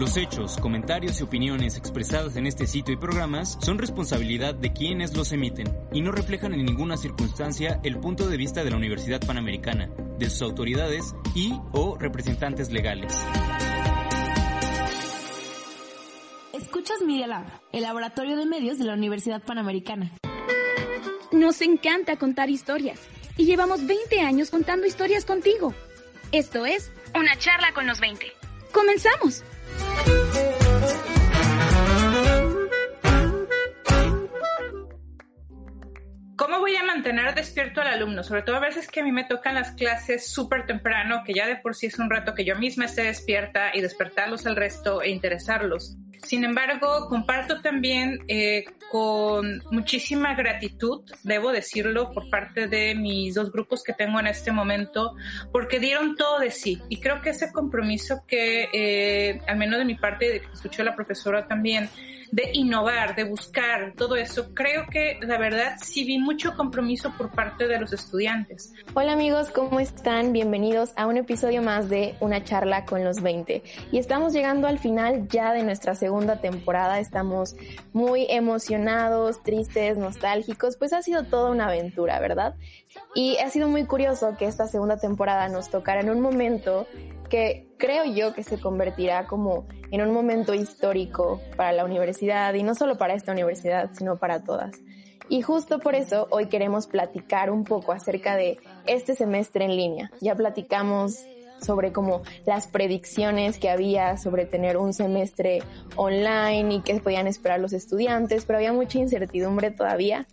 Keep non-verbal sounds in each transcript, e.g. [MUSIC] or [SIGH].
Los hechos, comentarios y opiniones expresadas en este sitio y programas son responsabilidad de quienes los emiten y no reflejan en ninguna circunstancia el punto de vista de la Universidad Panamericana, de sus autoridades y o representantes legales. Escuchas Media Lab, el laboratorio de medios de la Universidad Panamericana. Nos encanta contar historias y llevamos 20 años contando historias contigo. Esto es Una charla con los 20. ¡Comenzamos! ¿Cómo voy a mantener despierto al alumno? Sobre todo a veces que a mí me tocan las clases súper temprano, que ya de por sí es un rato que yo misma esté despierta y despertarlos al resto e interesarlos. Sin embargo, comparto también eh, con muchísima gratitud, debo decirlo, por parte de mis dos grupos que tengo en este momento, porque dieron todo de sí. Y creo que ese compromiso que, eh, al menos de mi parte, escuchó la profesora también, de innovar, de buscar, todo eso, creo que la verdad sí vi mucho compromiso por parte de los estudiantes. Hola amigos, ¿cómo están? Bienvenidos a un episodio más de Una charla con los 20. Y estamos llegando al final ya de nuestra segunda temporada, estamos muy emocionados, tristes, nostálgicos, pues ha sido toda una aventura, ¿verdad? Y ha sido muy curioso que esta segunda temporada nos tocara en un momento que creo yo que se convertirá como en un momento histórico para la universidad y no solo para esta universidad, sino para todas. Y justo por eso hoy queremos platicar un poco acerca de este semestre en línea. Ya platicamos sobre como las predicciones que había sobre tener un semestre online y qué podían esperar los estudiantes, pero había mucha incertidumbre todavía.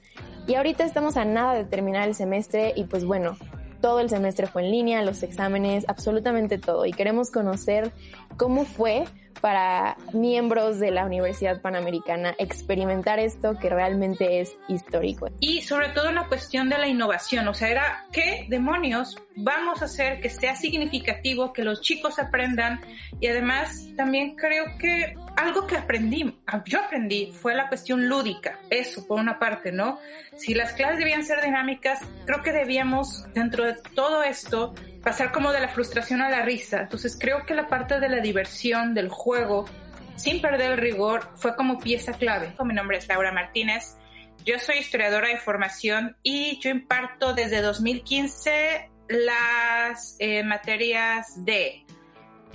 Y ahorita estamos a nada de terminar el semestre y pues bueno, todo el semestre fue en línea, los exámenes, absolutamente todo. Y queremos conocer cómo fue para miembros de la Universidad Panamericana experimentar esto que realmente es histórico. Y sobre todo la cuestión de la innovación, o sea, era qué demonios vamos a hacer que sea significativo, que los chicos aprendan y además también creo que algo que aprendí, yo aprendí, fue la cuestión lúdica, eso por una parte, ¿no? Si las clases debían ser dinámicas, creo que debíamos dentro de todo esto pasar como de la frustración a la risa. Entonces creo que la parte de la diversión, del juego, sin perder el rigor, fue como pieza clave. Mi nombre es Laura Martínez. Yo soy historiadora de formación y yo imparto desde 2015 las eh, materias de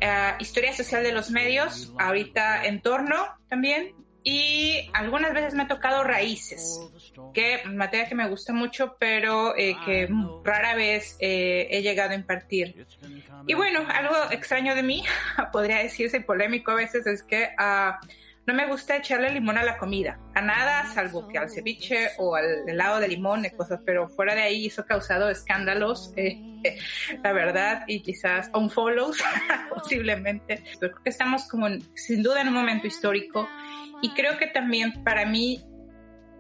eh, historia social de los medios, ahorita entorno también, y algunas veces me ha tocado raíces, que materia que me gusta mucho, pero eh, que rara vez eh, he llegado a impartir. Y bueno, algo extraño de mí, [LAUGHS] podría decirse polémico a veces, es que uh, no me gusta echarle limón a la comida, a nada, salvo que al ceviche o al helado de limón y cosas, pero fuera de ahí eso ha causado escándalos, eh, [LAUGHS] la verdad, y quizás unfollows [LAUGHS] posiblemente. Pero creo que estamos como sin duda en un momento histórico y creo que también para mí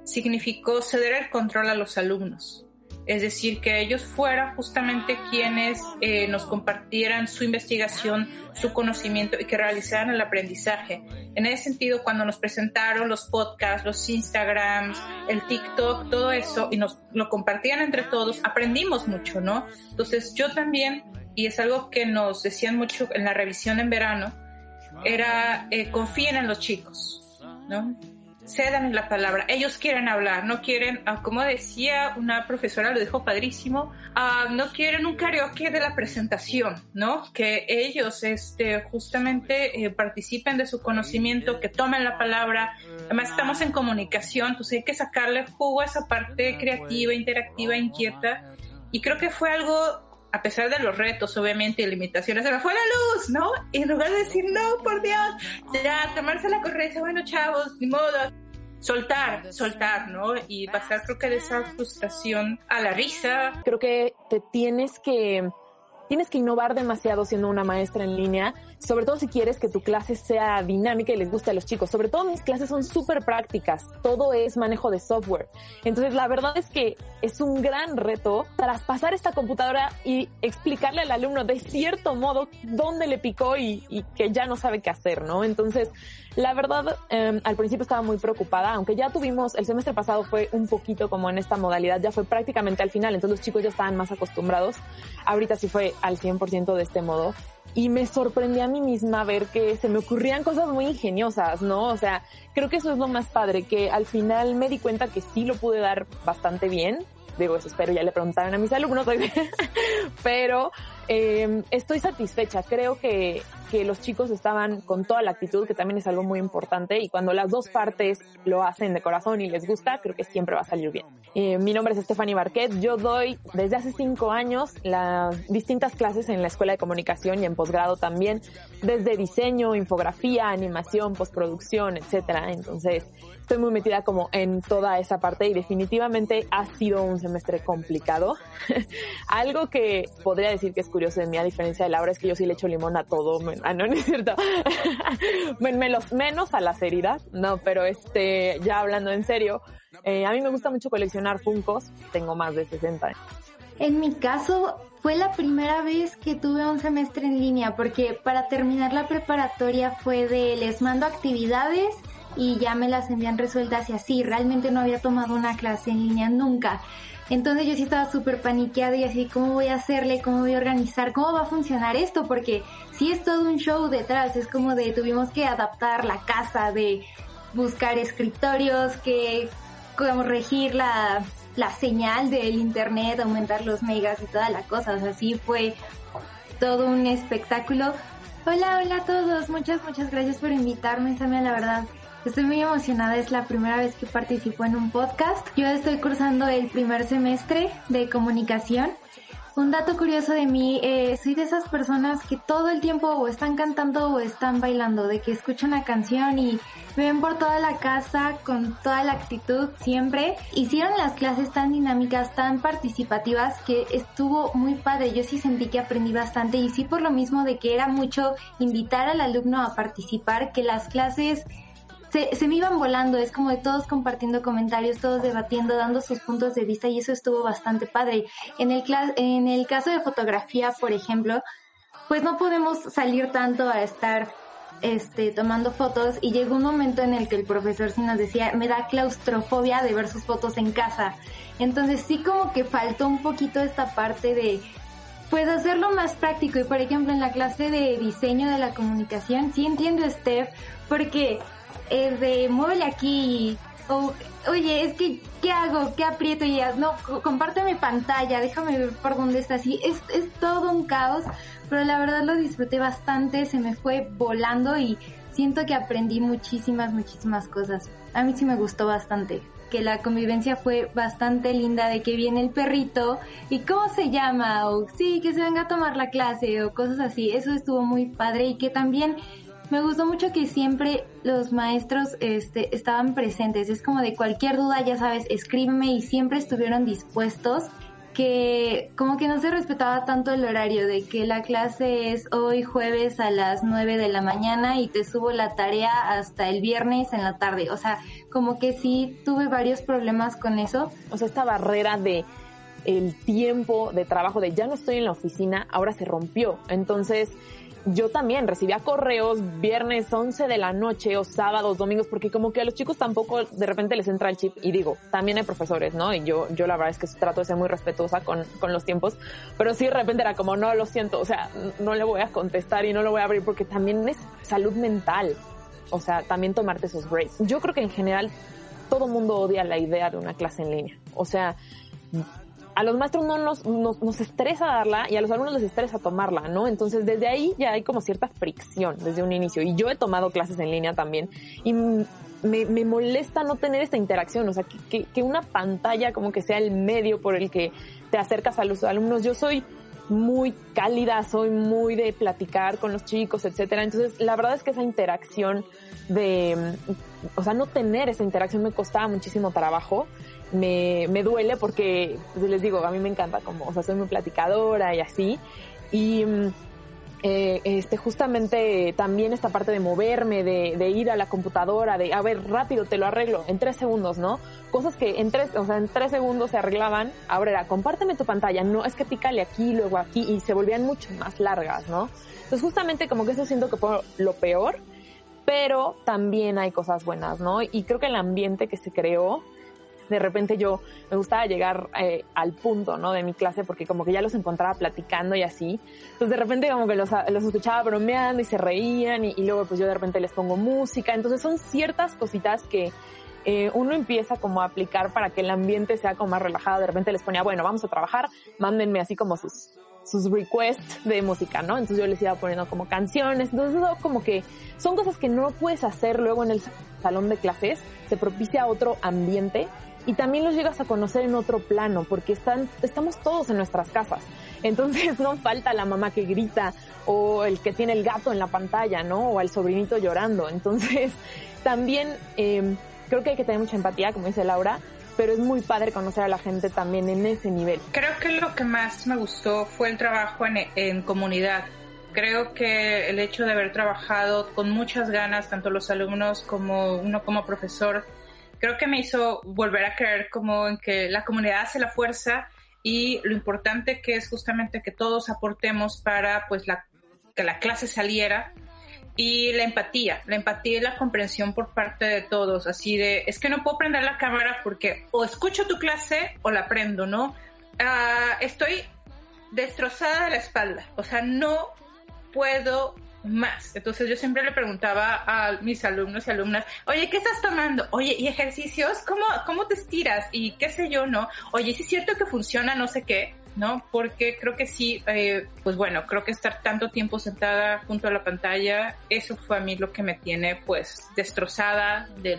significó ceder el control a los alumnos. Es decir, que ellos fueran justamente quienes eh, nos compartieran su investigación, su conocimiento y que realizaran el aprendizaje. En ese sentido, cuando nos presentaron los podcasts, los Instagrams, el TikTok, todo eso, y nos lo compartían entre todos, aprendimos mucho, ¿no? Entonces yo también, y es algo que nos decían mucho en la revisión en verano, era eh, confíen en los chicos ¿no? Cedan la palabra. Ellos quieren hablar, no quieren, ah, como decía una profesora, lo dijo padrísimo, ah, no quieren un karaoke de la presentación, ¿no? Que ellos, este, justamente eh, participen de su conocimiento, que tomen la palabra. Además, estamos en comunicación, entonces hay que sacarle jugo a esa parte creativa, interactiva, inquieta. Y creo que fue algo a pesar de los retos, obviamente, y limitaciones, se me fue la luz, ¿no? Y en lugar de decir, no, por Dios, ya, tomarse la corriente, bueno, chavos, ni modo, soltar, soltar, ¿no? Y pasar, creo que de esa frustración a la risa. Creo que te tienes que tienes que innovar demasiado siendo una maestra en línea, sobre todo si quieres que tu clase sea dinámica y les guste a los chicos. Sobre todo mis clases son súper prácticas, todo es manejo de software. Entonces la verdad es que es un gran reto traspasar esta computadora y explicarle al alumno de cierto modo dónde le picó y, y que ya no sabe qué hacer, ¿no? Entonces, la verdad, eh, al principio estaba muy preocupada, aunque ya tuvimos, el semestre pasado fue un poquito como en esta modalidad, ya fue prácticamente al final, entonces los chicos ya estaban más acostumbrados. Ahorita sí fue al 100% de este modo. Y me sorprendí a mí misma ver que se me ocurrían cosas muy ingeniosas, ¿no? O sea, creo que eso es lo más padre, que al final me di cuenta que sí lo pude dar bastante bien. Digo, eso espero, ya le preguntaron a mis alumnos, [LAUGHS] pero eh, estoy satisfecha. Creo que, que los chicos estaban con toda la actitud, que también es algo muy importante, y cuando las dos partes lo hacen de corazón y les gusta, creo que siempre va a salir bien. Eh, mi nombre es Stephanie Barquet, yo doy desde hace cinco años las distintas clases en la Escuela de Comunicación y en posgrado también, desde diseño, infografía, animación, postproducción, etcétera. Entonces, estoy muy metida como en toda esa parte y definitivamente ha sido un semestre complicado. [LAUGHS] algo que podría decir que es curioso de mí, a diferencia de Laura, es que yo sí le echo limón a todo. Ah, no, [LAUGHS] no es cierto. [LAUGHS] menos, a las heridas. No, pero este, ya hablando en serio, eh, a mí me gusta mucho coleccionar Funcos. Tengo más de 60. En mi caso, fue la primera vez que tuve un semestre en línea, porque para terminar la preparatoria fue de les mando actividades y ya me las envían resueltas y así. Realmente no había tomado una clase en línea nunca. Entonces yo sí estaba súper paniqueada y así, ¿cómo voy a hacerle? ¿Cómo voy a organizar? ¿Cómo va a funcionar esto? Porque sí es todo un show detrás, es como de tuvimos que adaptar la casa, de buscar escritorios, que como regir la, la señal del internet, aumentar los megas y toda la cosa. O sea, sí fue todo un espectáculo. Hola, hola a todos. Muchas, muchas gracias por invitarme, Samia, la verdad. Estoy muy emocionada, es la primera vez que participo en un podcast. Yo estoy cursando el primer semestre de comunicación. Un dato curioso de mí, eh, soy de esas personas que todo el tiempo o están cantando o están bailando, de que escuchan una canción y me ven por toda la casa con toda la actitud siempre. Hicieron las clases tan dinámicas, tan participativas que estuvo muy padre. Yo sí sentí que aprendí bastante y sí por lo mismo de que era mucho invitar al alumno a participar, que las clases se, se me iban volando, es como de todos compartiendo comentarios, todos debatiendo, dando sus puntos de vista y eso estuvo bastante padre. En el, en el caso de fotografía, por ejemplo, pues no podemos salir tanto a estar este, tomando fotos y llegó un momento en el que el profesor sí nos decía, me da claustrofobia de ver sus fotos en casa. Entonces sí como que faltó un poquito esta parte de, pues hacerlo más práctico y por ejemplo en la clase de diseño de la comunicación, sí entiendo Steph, porque es de muévele aquí o oye, es que ¿qué hago? ¿Qué aprieto? Y ya, no, comparte mi pantalla, déjame ver por dónde está así. Es, es todo un caos, pero la verdad lo disfruté bastante, se me fue volando y siento que aprendí muchísimas, muchísimas cosas. A mí sí me gustó bastante que la convivencia fue bastante linda de que viene el perrito y cómo se llama o sí, que se venga a tomar la clase o cosas así. Eso estuvo muy padre y que también me gustó mucho que siempre los maestros este, estaban presentes. Es como de cualquier duda, ya sabes, escríbeme y siempre estuvieron dispuestos. Que como que no se respetaba tanto el horario de que la clase es hoy jueves a las 9 de la mañana y te subo la tarea hasta el viernes en la tarde. O sea, como que sí tuve varios problemas con eso. O sea, esta barrera de el tiempo de trabajo de ya no estoy en la oficina, ahora se rompió. Entonces, yo también recibía correos viernes 11 de la noche o sábados, domingos, porque como que a los chicos tampoco de repente les entra el chip y digo, también hay profesores, ¿no? Y yo, yo la verdad es que trato de ser muy respetuosa con, con los tiempos, pero sí de repente era como, no, lo siento, o sea, no le voy a contestar y no lo voy a abrir porque también es salud mental, o sea, también tomarte esos breaks. Yo creo que en general todo mundo odia la idea de una clase en línea, o sea, a los maestros no nos, nos, estresa darla y a los alumnos les estresa tomarla, ¿no? Entonces desde ahí ya hay como cierta fricción desde un inicio. Y yo he tomado clases en línea también y me, me molesta no tener esta interacción, o sea, que, que, una pantalla como que sea el medio por el que te acercas a los alumnos. Yo soy muy cálida, soy muy de platicar con los chicos, etcétera. Entonces, la verdad es que esa interacción de, o sea, no tener esa interacción me costaba muchísimo trabajo me, me duele porque, pues les digo, a mí me encanta como, o sea, soy muy platicadora y así. Y mm, eh, este, justamente también esta parte de moverme, de, ir a la computadora, de, a ver, rápido, te lo arreglo, en tres segundos, ¿no? Cosas que en tres, o sea, en tres segundos se arreglaban, ahora era, compárteme tu pantalla, no, es que pícale aquí, luego aquí, y se volvían mucho más largas, ¿no? Entonces justamente como que eso siento que fue lo peor, pero también hay cosas buenas, ¿no? Y creo que el ambiente que se creó de repente yo me gustaba llegar eh, al punto, ¿no? De mi clase porque como que ya los encontraba platicando y así. Entonces de repente como que los, los escuchaba bromeando y se reían y, luego pues yo de repente les pongo música. Entonces son ciertas cositas que eh, uno empieza como a aplicar para que el ambiente sea como más relajado. De repente les ponía, bueno, vamos a trabajar, mándenme así como sus sus requests de música, ¿no? Entonces yo les iba poniendo como canciones, entonces eso como que son cosas que no puedes hacer luego en el salón de clases, se propicia otro ambiente y también los llegas a conocer en otro plano, porque están, estamos todos en nuestras casas. Entonces [LAUGHS] no falta la mamá que grita o el que tiene el gato en la pantalla, ¿no? O el sobrinito llorando. Entonces [LAUGHS] también eh, creo que hay que tener mucha empatía, como dice Laura, pero es muy padre conocer a la gente también en ese nivel. Creo que lo que más me gustó fue el trabajo en, en comunidad. Creo que el hecho de haber trabajado con muchas ganas, tanto los alumnos como uno como profesor, creo que me hizo volver a creer como en que la comunidad hace la fuerza y lo importante que es justamente que todos aportemos para pues la, que la clase saliera y la empatía, la empatía y la comprensión por parte de todos, así de, es que no puedo prender la cámara porque o escucho tu clase o la prendo, ¿no? Ah, estoy destrozada de la espalda, o sea, no puedo más. Entonces yo siempre le preguntaba a mis alumnos y alumnas, oye, ¿qué estás tomando? Oye, ¿y ejercicios? ¿Cómo, cómo te estiras? Y qué sé yo, ¿no? Oye, si es cierto que funciona, no sé qué, ¿no? Porque creo que sí, eh, pues bueno, creo que estar tanto tiempo sentada junto a la pantalla, eso fue a mí lo que me tiene pues destrozada de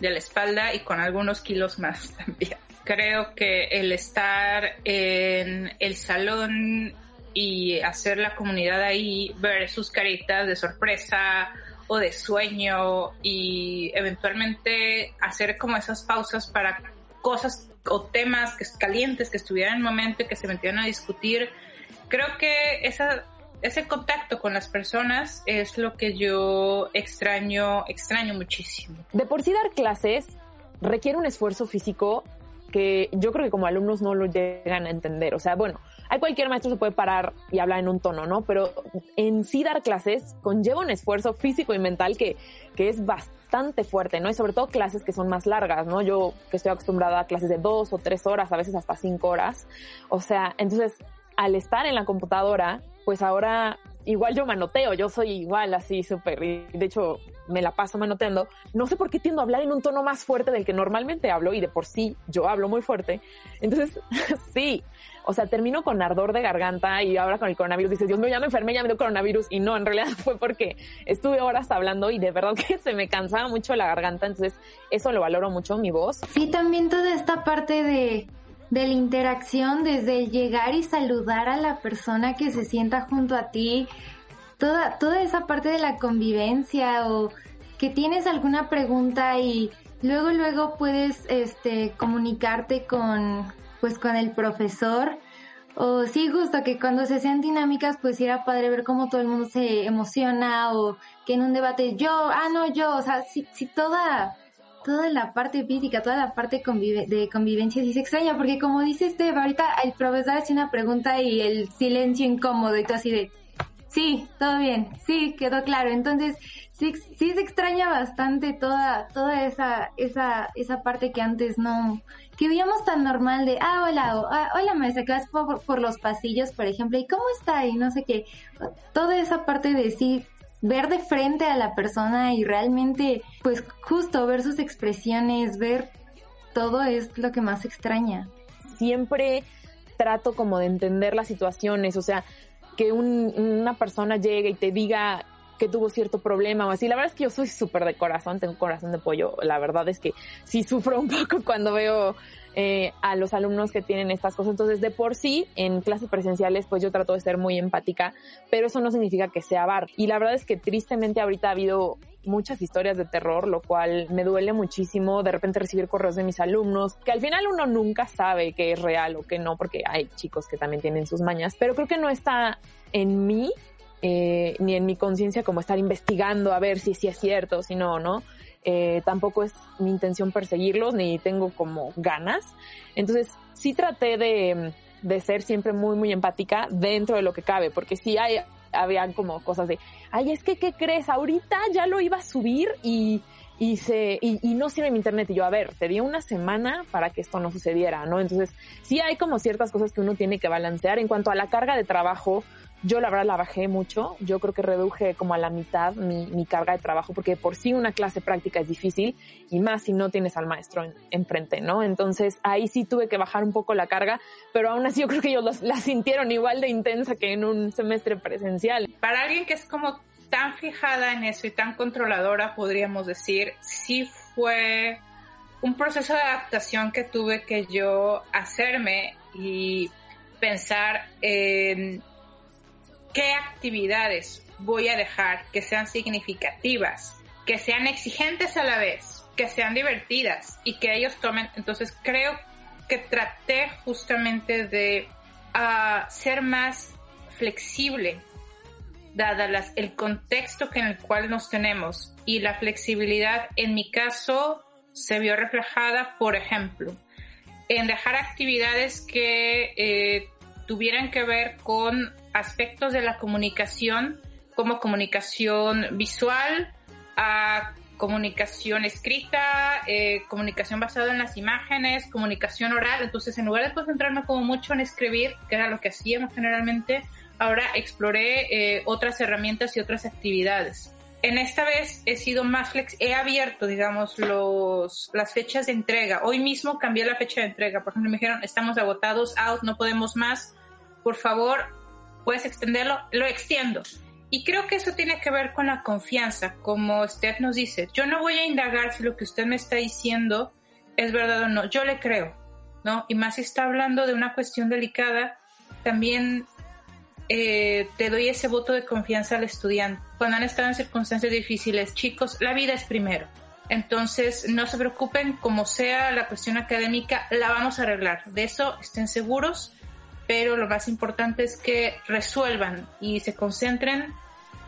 la espalda y con algunos kilos más [LAUGHS] también. Creo que el estar en el salón y hacer la comunidad ahí, ver sus caritas de sorpresa o de sueño y eventualmente hacer como esas pausas para cosas o temas que, calientes que estuvieran en el momento y que se metieran a discutir. Creo que esa, ese contacto con las personas es lo que yo extraño, extraño muchísimo. De por sí dar clases requiere un esfuerzo físico que yo creo que como alumnos no lo llegan a entender. O sea, bueno, hay cualquier maestro se puede parar y hablar en un tono, ¿no? Pero en sí dar clases conlleva un esfuerzo físico y mental que, que es bastante fuerte, ¿no? Y sobre todo clases que son más largas, ¿no? Yo que estoy acostumbrada a clases de dos o tres horas, a veces hasta cinco horas. O sea, entonces, al estar en la computadora, pues ahora igual yo manoteo, yo soy igual así súper, de hecho me la paso manoteando. No sé por qué tiendo a hablar en un tono más fuerte del que normalmente hablo y de por sí yo hablo muy fuerte. Entonces, [LAUGHS] sí, o sea, termino con ardor de garganta y ahora con el coronavirus dices, Dios mío, ya me enfermé, ya me dio coronavirus. Y no, en realidad [LAUGHS] fue porque estuve horas hablando y de verdad [LAUGHS] que se me cansaba mucho la garganta. Entonces, eso lo valoro mucho, mi voz. Sí, también toda esta parte de, de la interacción, desde llegar y saludar a la persona que se sienta junto a ti, toda, toda esa parte de la convivencia o que tienes alguna pregunta y luego, luego puedes este, comunicarte con pues con el profesor. O sí, justo que cuando se hacían dinámicas, pues era padre ver cómo todo el mundo se emociona o que en un debate yo, ah, no, yo, o sea, si, si toda, toda la parte física, toda la parte de convivencia sí se extraña, porque como dice este, ahorita el profesor hace una pregunta y el silencio incómodo y todo así de, sí, todo bien, sí, quedó claro. Entonces, sí, sí se extraña bastante toda, toda esa, esa, esa parte que antes no, que veíamos tan normal de, ah, hola, ah, hola maestra, que vas por, los pasillos, por ejemplo, y cómo está, y no sé qué, toda esa parte de sí, ver de frente a la persona y realmente, pues justo ver sus expresiones, ver todo es lo que más extraña. Siempre trato como de entender las situaciones, o sea, que una persona llegue y te diga que tuvo cierto problema o así. La verdad es que yo soy súper de corazón, tengo corazón de pollo. La verdad es que sí sufro un [LAUGHS] poco cuando veo eh, a los alumnos que tienen estas cosas. Entonces, de por sí, en clases presenciales, pues yo trato de ser muy empática, pero eso no significa que sea bar. Y la verdad es que tristemente ahorita ha habido muchas historias de terror, lo cual me duele muchísimo de repente recibir correos de mis alumnos, que al final uno nunca sabe que es real o que no, porque hay chicos que también tienen sus mañas, pero creo que no está en mí eh, ni en mi conciencia como estar investigando a ver si, si es cierto o si no, ¿no? Eh, tampoco es mi intención perseguirlos, ni tengo como ganas. Entonces, sí traté de, de ser siempre muy, muy empática dentro de lo que cabe, porque sí hay, habían como cosas de, ay, es que, ¿qué crees? Ahorita ya lo iba a subir y, y se, y, y, no sirve mi internet. Y yo, a ver, te di una semana para que esto no sucediera, ¿no? Entonces, sí hay como ciertas cosas que uno tiene que balancear. En cuanto a la carga de trabajo, yo la verdad la bajé mucho. Yo creo que reduje como a la mitad mi, mi carga de trabajo porque por sí una clase práctica es difícil y más si no tienes al maestro enfrente, ¿no? Entonces ahí sí tuve que bajar un poco la carga, pero aún así yo creo que ellos los, la sintieron igual de intensa que en un semestre presencial. Para alguien que es como tan fijada en eso y tan controladora, podríamos decir, sí fue un proceso de adaptación que tuve que yo hacerme y pensar en qué actividades voy a dejar que sean significativas, que sean exigentes a la vez, que sean divertidas y que ellos tomen. Entonces creo que traté justamente de uh, ser más flexible dada el contexto en el cual nos tenemos y la flexibilidad en mi caso se vio reflejada, por ejemplo, en dejar actividades que eh, tuvieran que ver con aspectos de la comunicación como comunicación visual, a comunicación escrita, eh, comunicación basada en las imágenes, comunicación oral. Entonces, en lugar de concentrarme como mucho en escribir, que era lo que hacíamos generalmente, ahora exploré eh, otras herramientas y otras actividades. En esta vez he sido más flex, he abierto, digamos, los, las fechas de entrega. Hoy mismo cambié la fecha de entrega. Por ejemplo, me dijeron, estamos agotados, out, no podemos más. Por favor, puedes extenderlo. Lo extiendo. Y creo que eso tiene que ver con la confianza, como usted nos dice. Yo no voy a indagar si lo que usted me está diciendo es verdad o no. Yo le creo, ¿no? Y más si está hablando de una cuestión delicada, también eh, te doy ese voto de confianza al estudiante. Cuando han estado en circunstancias difíciles, chicos, la vida es primero. Entonces, no se preocupen, como sea la cuestión académica, la vamos a arreglar. De eso estén seguros, pero lo más importante es que resuelvan y se concentren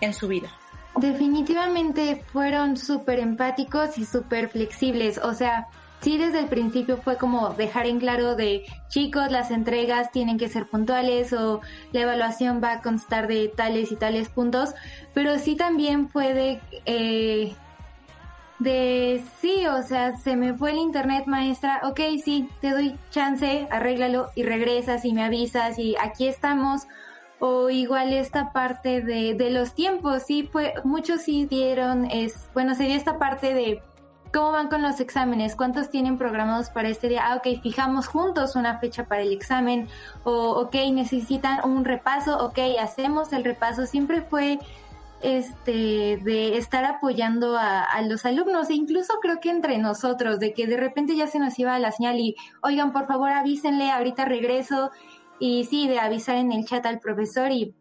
en su vida. Definitivamente fueron súper empáticos y súper flexibles. O sea, sí desde el principio fue como dejar en claro de chicos, las entregas tienen que ser puntuales o la evaluación va a constar de tales y tales puntos, pero sí también fue de, eh, sí, o sea, se me fue el internet maestra, ok, sí, te doy chance, arréglalo y regresas y me avisas y aquí estamos. O igual esta parte de, de los tiempos, sí, fue, muchos sí dieron, es, bueno, sería esta parte de ¿Cómo van con los exámenes? ¿Cuántos tienen programados para este día? Ah, ok, fijamos juntos una fecha para el examen. O, ok, necesitan un repaso. Ok, hacemos el repaso. Siempre fue este de estar apoyando a, a, los alumnos e incluso creo que entre nosotros de que de repente ya se nos iba la señal y oigan por favor avísenle ahorita regreso y sí de avisar en el chat al profesor y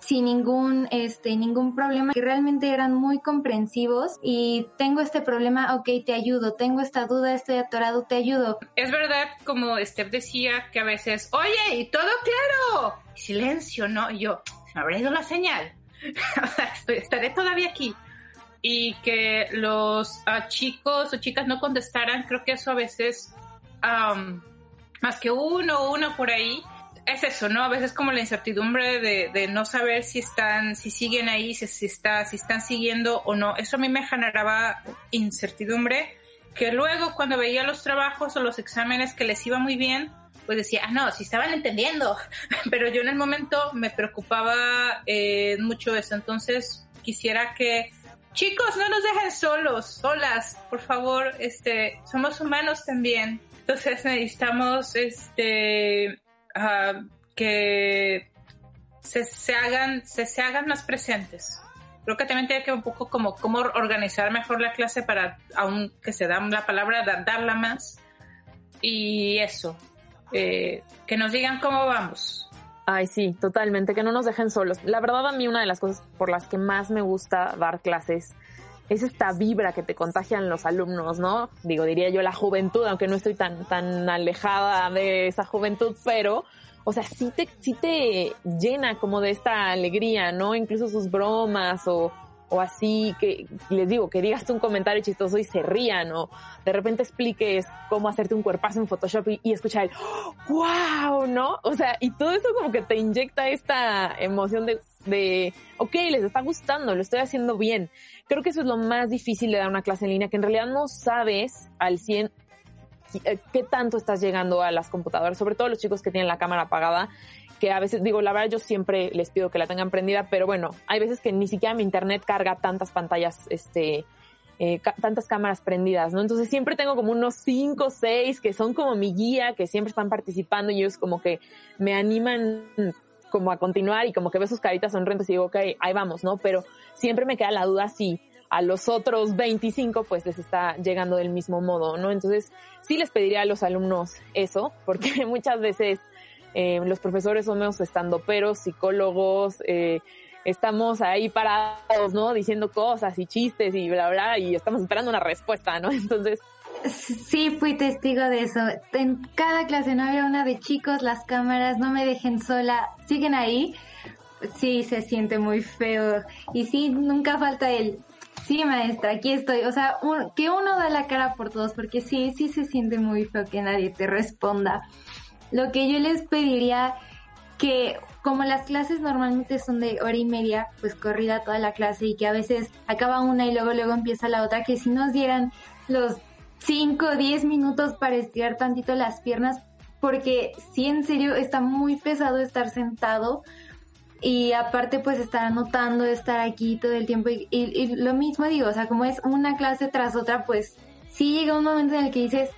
sin ningún, este, ningún problema, que realmente eran muy comprensivos y tengo este problema, ok, te ayudo, tengo esta duda, estoy atorado, te ayudo. Es verdad, como Steph decía, que a veces, oye, y todo claro, silencio, ¿no? Y yo, me habrá ido la señal, [LAUGHS] estaré todavía aquí. Y que los uh, chicos o chicas no contestaran, creo que eso a veces, um, más que uno o uno por ahí, es eso, ¿no? A veces como la incertidumbre de, de no saber si están, si siguen ahí, si, está, si están siguiendo o no. Eso a mí me generaba incertidumbre que luego cuando veía los trabajos o los exámenes que les iba muy bien, pues decía, ah, no, si estaban entendiendo. [LAUGHS] Pero yo en el momento me preocupaba eh, mucho eso. Entonces quisiera que chicos no nos dejen solos, solas, por favor, este, somos humanos también. Entonces necesitamos, este, uh, que se, se hagan, se, se, hagan más presentes. Creo que también tiene que un poco como cómo organizar mejor la clase para, aunque se da la palabra, darla más. Y eso, eh, que nos digan cómo vamos. Ay, sí, totalmente, que no nos dejen solos. La verdad a mí una de las cosas por las que más me gusta dar clases es esta vibra que te contagian los alumnos, ¿no? Digo, diría yo la juventud, aunque no estoy tan, tan alejada de esa juventud, pero, o sea, sí te, sí te llena como de esta alegría, ¿no? Incluso sus bromas o, o así, que les digo, que digas un comentario chistoso y se rían, o de repente expliques cómo hacerte un cuerpazo en Photoshop y, escuchar el wow, ¿no? O sea, y todo eso como que te inyecta esta emoción de, de, ok, les está gustando, lo estoy haciendo bien. Creo que eso es lo más difícil de dar una clase en línea, que en realidad no sabes al 100 eh, qué tanto estás llegando a las computadoras, sobre todo los chicos que tienen la cámara apagada que a veces digo, la verdad yo siempre les pido que la tengan prendida, pero bueno, hay veces que ni siquiera mi internet carga tantas pantallas, este, eh, tantas cámaras prendidas, ¿no? Entonces siempre tengo como unos cinco o seis que son como mi guía, que siempre están participando y ellos como que me animan como a continuar y como que veo sus caritas sonrientes y digo, ok, ahí vamos, ¿no? Pero siempre me queda la duda si a los otros 25 pues les está llegando del mismo modo, ¿no? Entonces sí les pediría a los alumnos eso, porque [LAUGHS] muchas veces eh, los profesores somos estandoperos, psicólogos, eh, estamos ahí parados, ¿no? Diciendo cosas y chistes y bla, bla, y estamos esperando una respuesta, ¿no? [LAUGHS] Entonces... Sí, fui testigo de eso. En cada clase no había una de chicos, las cámaras, no me dejen sola, siguen ahí. Sí, se siente muy feo. Y sí, nunca falta el, sí, maestra, aquí estoy. O sea, que uno da la cara por todos, porque sí, sí se siente muy feo que nadie te responda. Lo que yo les pediría que como las clases normalmente son de hora y media, pues corrida toda la clase y que a veces acaba una y luego luego empieza la otra, que si nos dieran los 5 o 10 minutos para estirar tantito las piernas, porque sí en serio está muy pesado estar sentado y aparte pues estar anotando, estar aquí todo el tiempo y, lo mismo digo, o sea, como es una clase tras otra, pues sí llega un momento en el que dices,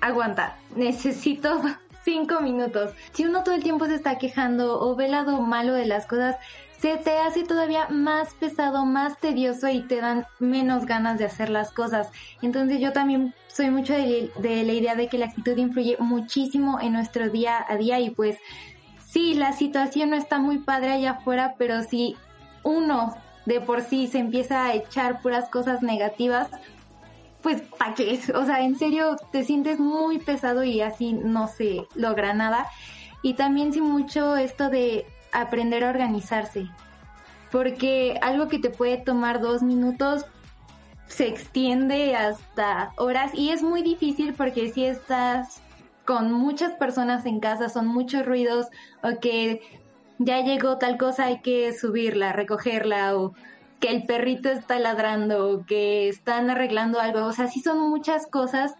aguanta, [LAUGHS] necesito cinco minutos. Si uno todo el tiempo se está quejando o ve lado malo de las cosas, se te hace todavía más pesado, más tedioso y te dan menos ganas de hacer las cosas. Entonces yo también soy mucho de, de, la idea de que la actitud influye muchísimo en nuestro día a día y pues sí, la situación no está muy padre allá afuera, pero si uno de por sí se empieza a echar puras cosas negativas, pues ¿para qué? O sea, en serio te sientes muy pesado y así no se logra nada. Y también sí mucho esto de aprender a organizarse. Porque algo que te puede tomar dos minutos se extiende hasta horas y es muy difícil porque si estás con muchas personas en casa, son muchos ruidos o que ya llegó tal cosa, hay que subirla, recogerla o que el perrito está ladrando, que están arreglando algo, o sea, sí son muchas cosas.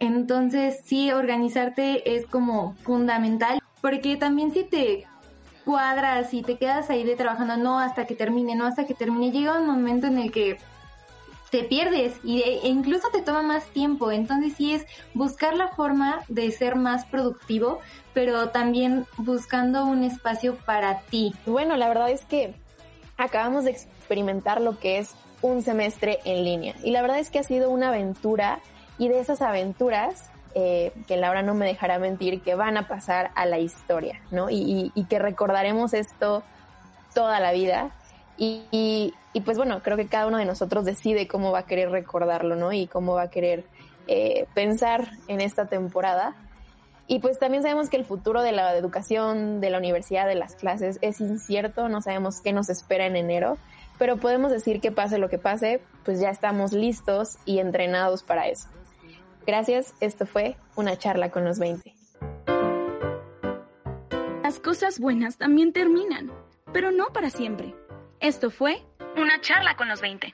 Entonces, sí, organizarte es como fundamental, porque también si te cuadras y te quedas ahí de trabajando, no hasta que termine, no hasta que termine, llega un momento en el que te pierdes y e incluso te toma más tiempo. Entonces sí es buscar la forma de ser más productivo, pero también buscando un espacio para ti. Bueno, la verdad es que acabamos de experimentar lo que es un semestre en línea. Y la verdad es que ha sido una aventura y de esas aventuras, eh, que Laura no me dejará mentir, que van a pasar a la historia, ¿no? Y, que recordaremos esto toda la vida. Y, pues bueno, creo que cada uno de nosotros decide cómo va a querer recordarlo, ¿no? Y cómo va a querer eh, pensar en esta temporada. Y pues también sabemos que el futuro de la educación, de la universidad, de las clases es incierto, no sabemos qué nos espera en enero pero podemos decir que pase lo que pase, pues ya estamos listos y entrenados para eso. Gracias, esto fue una charla con los 20. Las cosas buenas también terminan, pero no para siempre. Esto fue una charla con los 20.